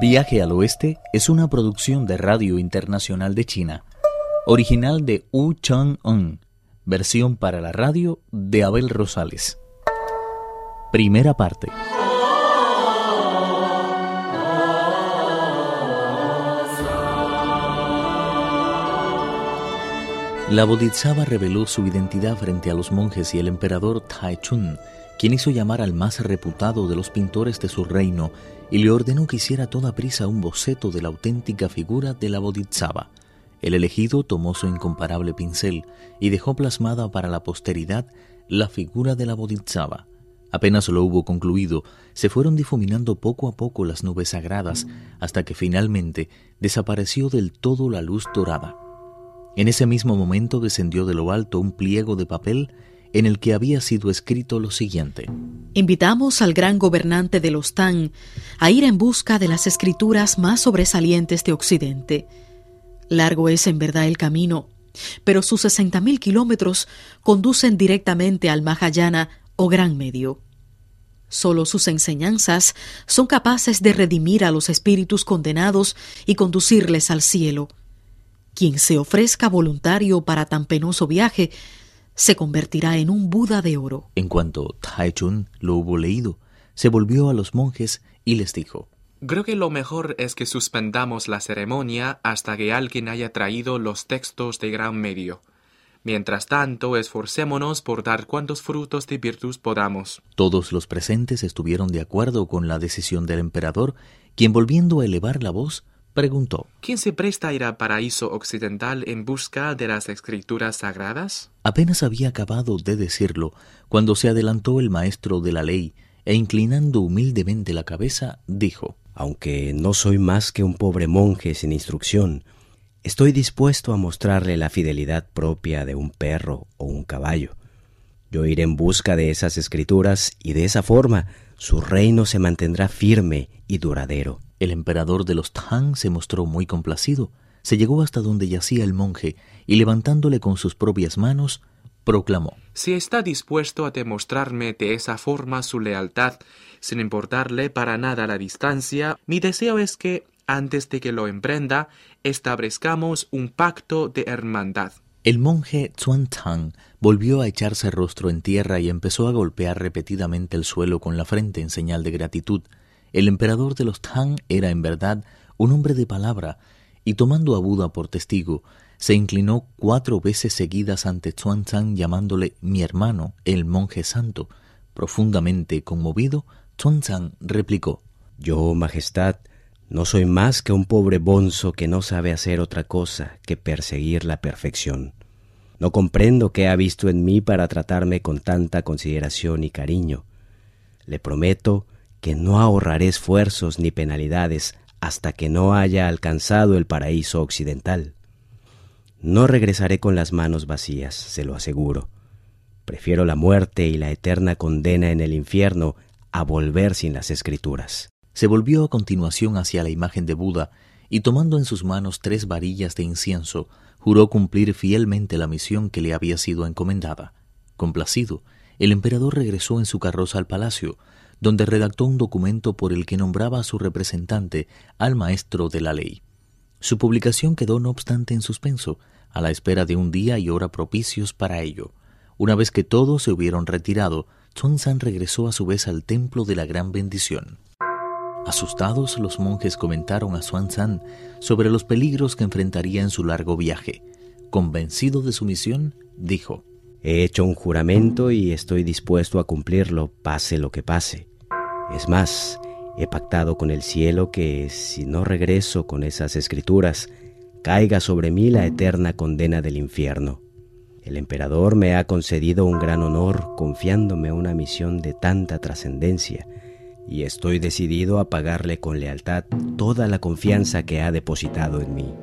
Viaje al Oeste es una producción de Radio Internacional de China, original de Wu Chang-un, versión para la radio de Abel Rosales. Primera parte. La Bodhisattva reveló su identidad frente a los monjes y el emperador Taichun, quien hizo llamar al más reputado de los pintores de su reino y le ordenó que hiciera toda prisa un boceto de la auténtica figura de la Bodhisattva. El elegido tomó su incomparable pincel y dejó plasmada para la posteridad la figura de la Bodhisattva. Apenas lo hubo concluido, se fueron difuminando poco a poco las nubes sagradas hasta que finalmente desapareció del todo la luz dorada. En ese mismo momento descendió de lo alto un pliego de papel en el que había sido escrito lo siguiente. Invitamos al gran gobernante de los Tang a ir en busca de las escrituras más sobresalientes de Occidente. Largo es en verdad el camino, pero sus sesenta mil kilómetros conducen directamente al Mahayana o Gran Medio. Solo sus enseñanzas son capaces de redimir a los espíritus condenados y conducirles al cielo. Quien se ofrezca voluntario para tan penoso viaje se convertirá en un Buda de oro. En cuanto Taichun lo hubo leído, se volvió a los monjes y les dijo Creo que lo mejor es que suspendamos la ceremonia hasta que alguien haya traído los textos de gran medio. Mientras tanto, esforcémonos por dar cuantos frutos de virtud podamos. Todos los presentes estuvieron de acuerdo con la decisión del emperador, quien volviendo a elevar la voz, preguntó ¿Quién se presta a ir al paraíso occidental en busca de las escrituras sagradas? Apenas había acabado de decirlo cuando se adelantó el maestro de la ley e inclinando humildemente la cabeza, dijo Aunque no soy más que un pobre monje sin instrucción, estoy dispuesto a mostrarle la fidelidad propia de un perro o un caballo. Yo iré en busca de esas escrituras y de esa forma su reino se mantendrá firme y duradero. El emperador de los Tang se mostró muy complacido, se llegó hasta donde yacía el monje y levantándole con sus propias manos, proclamó Si está dispuesto a demostrarme de esa forma su lealtad, sin importarle para nada la distancia, mi deseo es que, antes de que lo emprenda, establezcamos un pacto de hermandad. El monje Chuan Tang volvió a echarse rostro en tierra y empezó a golpear repetidamente el suelo con la frente en señal de gratitud. El emperador de los Tang era en verdad un hombre de palabra, y tomando a Buda por testigo, se inclinó cuatro veces seguidas ante Chuan Tang llamándole mi hermano, el monje santo. Profundamente conmovido, Chuan Tang replicó Yo, Majestad, no soy más que un pobre bonzo que no sabe hacer otra cosa que perseguir la perfección. No comprendo qué ha visto en mí para tratarme con tanta consideración y cariño. Le prometo que no ahorraré esfuerzos ni penalidades hasta que no haya alcanzado el paraíso occidental. No regresaré con las manos vacías, se lo aseguro. Prefiero la muerte y la eterna condena en el infierno a volver sin las escrituras. Se volvió a continuación hacia la imagen de Buda y tomando en sus manos tres varillas de incienso, juró cumplir fielmente la misión que le había sido encomendada. Complacido, el emperador regresó en su carroza al palacio, donde redactó un documento por el que nombraba a su representante al maestro de la ley. Su publicación quedó no obstante en suspenso, a la espera de un día y hora propicios para ello. Una vez que todos se hubieron retirado, San regresó a su vez al templo de la gran bendición. Asustados, los monjes comentaron a San sobre los peligros que enfrentaría en su largo viaje. Convencido de su misión, dijo, He hecho un juramento y estoy dispuesto a cumplirlo, pase lo que pase. Es más, he pactado con el cielo que si no regreso con esas escrituras, caiga sobre mí la eterna condena del infierno. El emperador me ha concedido un gran honor confiándome una misión de tanta trascendencia, y estoy decidido a pagarle con lealtad toda la confianza que ha depositado en mí.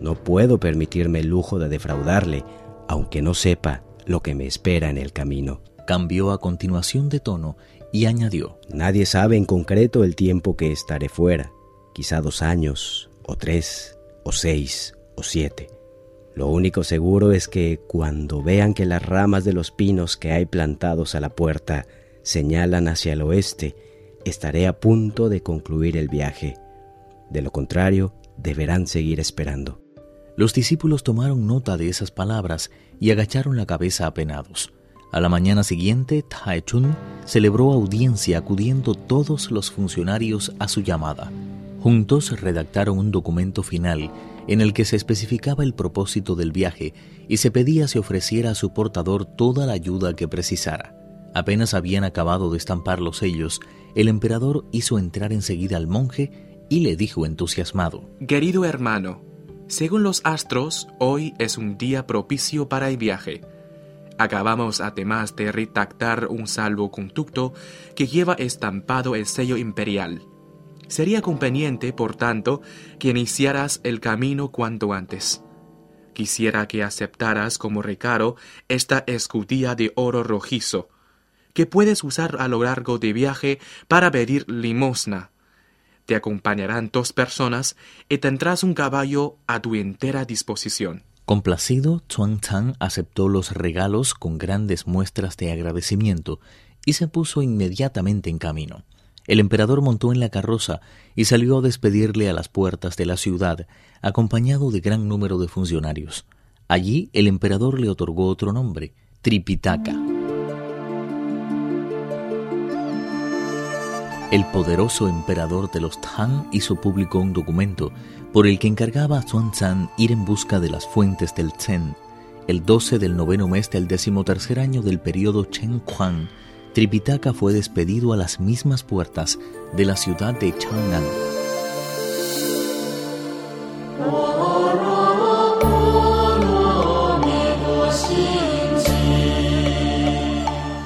No puedo permitirme el lujo de defraudarle, aunque no sepa lo que me espera en el camino. Cambió a continuación de tono y añadió, Nadie sabe en concreto el tiempo que estaré fuera, quizá dos años, o tres, o seis, o siete. Lo único seguro es que cuando vean que las ramas de los pinos que hay plantados a la puerta señalan hacia el oeste, estaré a punto de concluir el viaje. De lo contrario, deberán seguir esperando. Los discípulos tomaron nota de esas palabras y agacharon la cabeza apenados. A la mañana siguiente, Chun celebró audiencia acudiendo todos los funcionarios a su llamada. Juntos redactaron un documento final en el que se especificaba el propósito del viaje y se pedía se ofreciera a su portador toda la ayuda que precisara. Apenas habían acabado de estampar los sellos, el emperador hizo entrar enseguida al monje y le dijo entusiasmado, Querido hermano, según los astros, hoy es un día propicio para el viaje. Acabamos además de redactar un salvoconducto que lleva estampado el sello imperial. Sería conveniente, por tanto, que iniciaras el camino cuanto antes. Quisiera que aceptaras como recaro esta escudilla de oro rojizo, que puedes usar a lo largo de viaje para pedir limosna. Te acompañarán dos personas y tendrás un caballo a tu entera disposición. Complacido, Chuang Chang aceptó los regalos con grandes muestras de agradecimiento y se puso inmediatamente en camino. El emperador montó en la carroza y salió a despedirle a las puertas de la ciudad, acompañado de gran número de funcionarios. Allí el emperador le otorgó otro nombre, Tripitaka. El poderoso emperador de los Tang hizo público un documento por el que encargaba a Xuanzang ir en busca de las fuentes del Chen. El 12 del noveno mes del decimotercer año del periodo Chen Huang, Tripitaka fue despedido a las mismas puertas de la ciudad de Chang'an.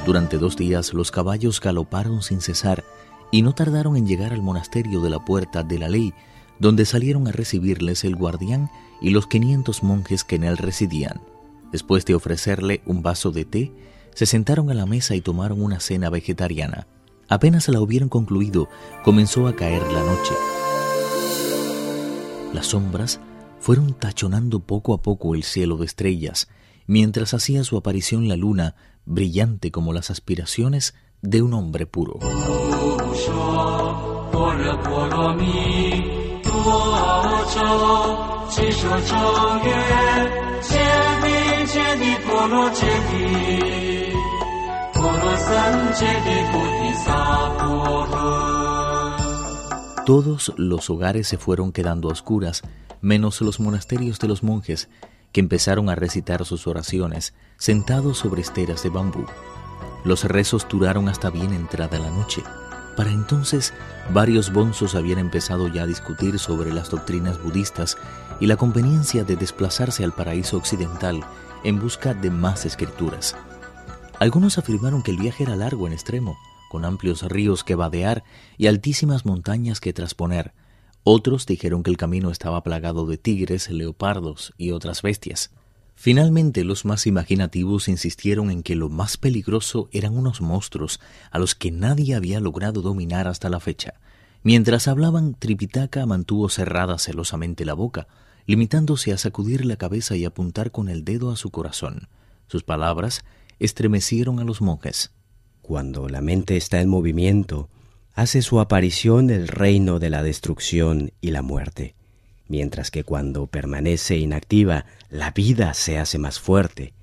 Durante dos días los caballos galoparon sin cesar y no tardaron en llegar al monasterio de la Puerta de la Ley, donde salieron a recibirles el guardián y los 500 monjes que en él residían. Después de ofrecerle un vaso de té, se sentaron a la mesa y tomaron una cena vegetariana. Apenas la hubieron concluido, comenzó a caer la noche. Las sombras fueron tachonando poco a poco el cielo de estrellas, mientras hacía su aparición la luna, brillante como las aspiraciones de un hombre puro. Todos los hogares se fueron quedando a oscuras, menos los monasterios de los monjes, que empezaron a recitar sus oraciones, sentados sobre esteras de bambú. Los rezos duraron hasta bien entrada la noche. Para entonces, varios bonzos habían empezado ya a discutir sobre las doctrinas budistas y la conveniencia de desplazarse al paraíso occidental en busca de más escrituras. Algunos afirmaron que el viaje era largo en extremo, con amplios ríos que vadear y altísimas montañas que trasponer. Otros dijeron que el camino estaba plagado de tigres, leopardos y otras bestias. Finalmente los más imaginativos insistieron en que lo más peligroso eran unos monstruos a los que nadie había logrado dominar hasta la fecha. Mientras hablaban, Tripitaka mantuvo cerrada celosamente la boca, limitándose a sacudir la cabeza y apuntar con el dedo a su corazón. Sus palabras estremecieron a los monjes. Cuando la mente está en movimiento, hace su aparición el reino de la destrucción y la muerte mientras que cuando permanece inactiva, la vida se hace más fuerte.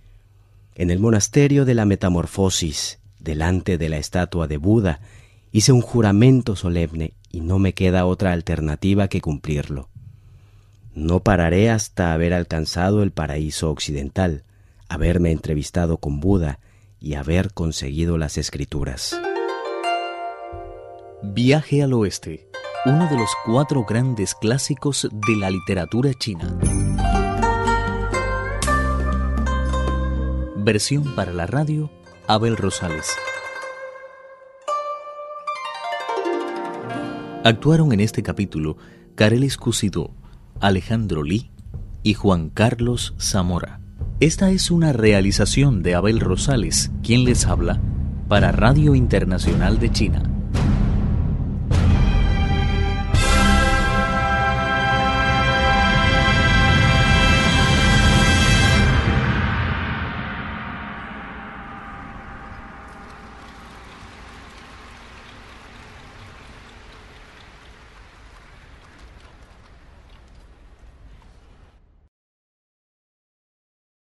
En el monasterio de la Metamorfosis, delante de la estatua de Buda, hice un juramento solemne y no me queda otra alternativa que cumplirlo. No pararé hasta haber alcanzado el paraíso occidental, haberme entrevistado con Buda y haber conseguido las escrituras. Viaje al oeste uno de los cuatro grandes clásicos de la literatura china. Versión para la radio, Abel Rosales. Actuaron en este capítulo Carelis Cusidó, Alejandro Lee y Juan Carlos Zamora. Esta es una realización de Abel Rosales, quien les habla, para Radio Internacional de China.